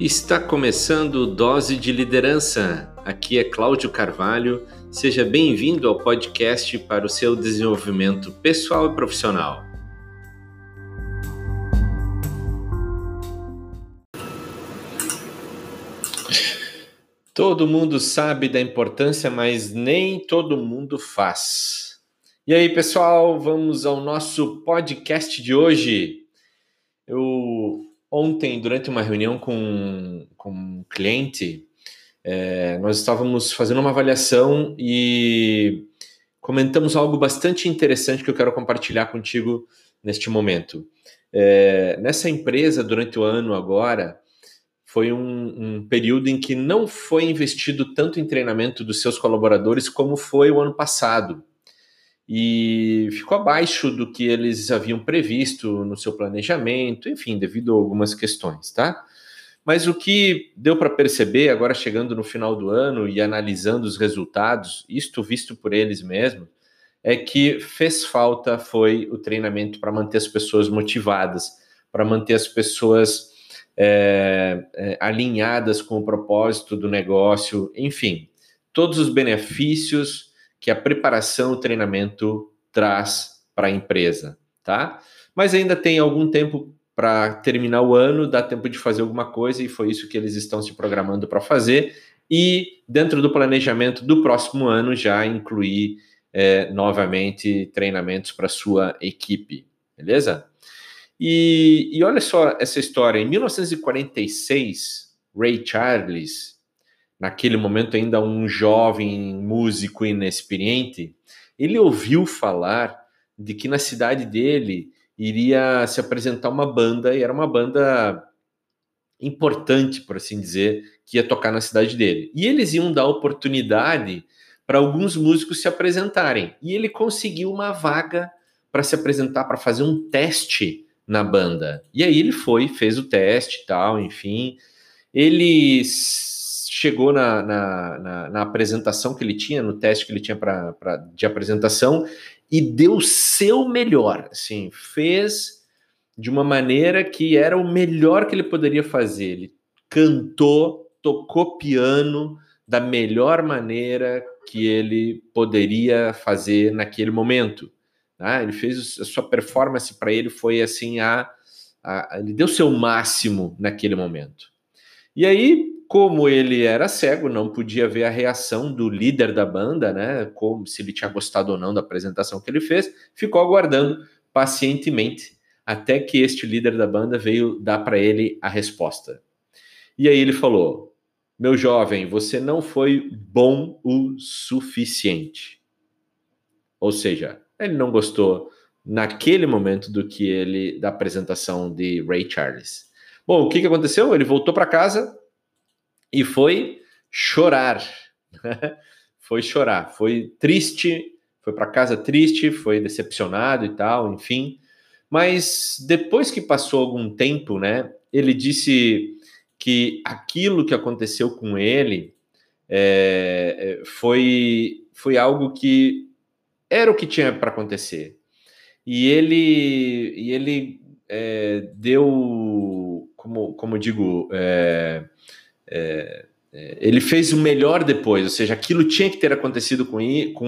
Está começando Dose de Liderança. Aqui é Cláudio Carvalho. Seja bem-vindo ao podcast para o seu desenvolvimento pessoal e profissional. Todo mundo sabe da importância, mas nem todo mundo faz. E aí, pessoal, vamos ao nosso podcast de hoje. Eu Ontem, durante uma reunião com, com um cliente, é, nós estávamos fazendo uma avaliação e comentamos algo bastante interessante que eu quero compartilhar contigo neste momento. É, nessa empresa, durante o ano agora, foi um, um, período em que não foi investido tanto em treinamento dos seus colaboradores como foi o ano passado e ficou abaixo do que eles haviam previsto no seu planejamento, enfim, devido a algumas questões, tá? Mas o que deu para perceber agora chegando no final do ano e analisando os resultados, isto visto por eles mesmos, é que fez falta foi o treinamento para manter as pessoas motivadas, para manter as pessoas é, é, alinhadas com o propósito do negócio, enfim, todos os benefícios que a preparação, o treinamento traz para a empresa, tá? Mas ainda tem algum tempo para terminar o ano, dá tempo de fazer alguma coisa e foi isso que eles estão se programando para fazer. E dentro do planejamento do próximo ano já incluir é, novamente treinamentos para sua equipe, beleza? E, e olha só essa história. Em 1946, Ray Charles naquele momento ainda um jovem músico inexperiente, ele ouviu falar de que na cidade dele iria se apresentar uma banda, e era uma banda importante, por assim dizer, que ia tocar na cidade dele. E eles iam dar oportunidade para alguns músicos se apresentarem. E ele conseguiu uma vaga para se apresentar, para fazer um teste na banda. E aí ele foi, fez o teste e tal, enfim. Ele chegou na, na, na, na, apresentação que ele tinha, no teste que ele tinha pra, pra, de apresentação, e deu o seu melhor, assim, fez de uma maneira que era o melhor que ele poderia fazer. Ele cantou, tocou piano da melhor maneira que ele poderia fazer naquele momento. Tá? Ele fez a sua performance para ele foi assim a, a, ele deu seu máximo naquele momento. E aí como ele era cego, não podia ver a reação do líder da banda, né? Como se ele tinha gostado ou não da apresentação que ele fez, ficou aguardando pacientemente até que este líder da banda veio dar para ele a resposta. E aí ele falou: Meu jovem, você não foi bom o suficiente. Ou seja, ele não gostou naquele momento do que ele da apresentação de Ray Charles. Bom, o que, que aconteceu? Ele voltou para casa, e foi chorar. foi chorar, foi triste, foi para casa triste, foi decepcionado e tal, enfim. Mas depois que passou algum tempo, né, ele disse que aquilo que aconteceu com ele é, é foi, foi algo que era o que tinha para acontecer. E ele, e ele é, deu, como, como digo, é, é, é, ele fez o melhor depois, ou seja, aquilo tinha que ter acontecido com,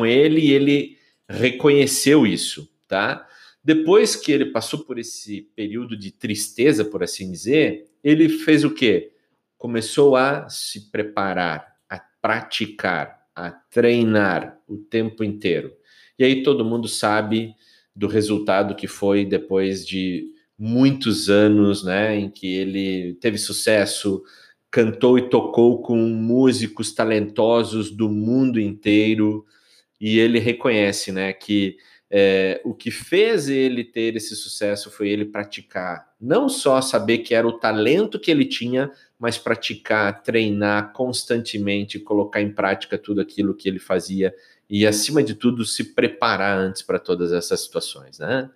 ele e ele reconheceu isso, tá? Depois que ele passou por esse período de tristeza, por assim dizer, ele fez o quê? Começou a se preparar, a praticar, a treinar o tempo inteiro. E aí todo mundo sabe do resultado que foi depois de muitos anos, né, em que ele teve sucesso, cantou e tocou com músicos talentosos do mundo inteiro e ele reconhece, né, que é, o que fez ele ter esse sucesso foi ele praticar, não só saber que era o talento que ele tinha, mas praticar, treinar constantemente, colocar em prática tudo aquilo que ele fazia e, acima de tudo, se preparar antes para todas essas situações, né?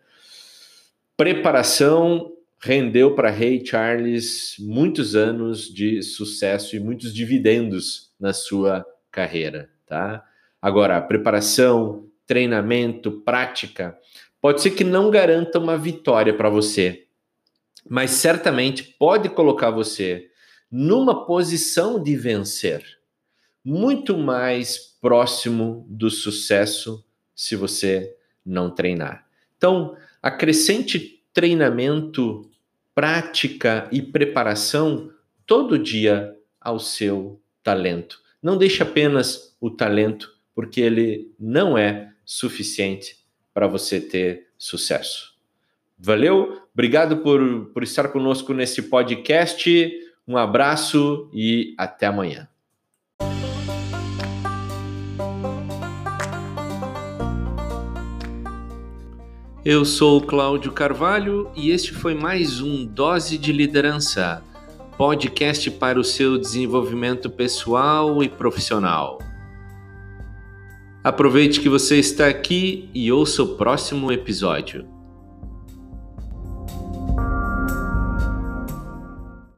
Preparação rendeu para Ray Charles muitos anos de sucesso e muitos dividendos na sua carreira, tá? Agora, preparação, treinamento, prática, pode ser que não garanta uma vitória para você, mas certamente pode colocar você numa posição de vencer, muito mais próximo do sucesso se você não treinar. Então, acrescente treinamento, prática e preparação todo dia ao seu talento. Não deixe apenas o talento, porque ele não é suficiente para você ter sucesso. Valeu, obrigado por, por estar conosco nesse podcast. Um abraço e até amanhã. Eu sou Cláudio Carvalho e este foi mais um Dose de Liderança, podcast para o seu desenvolvimento pessoal e profissional. Aproveite que você está aqui e ouça o próximo episódio.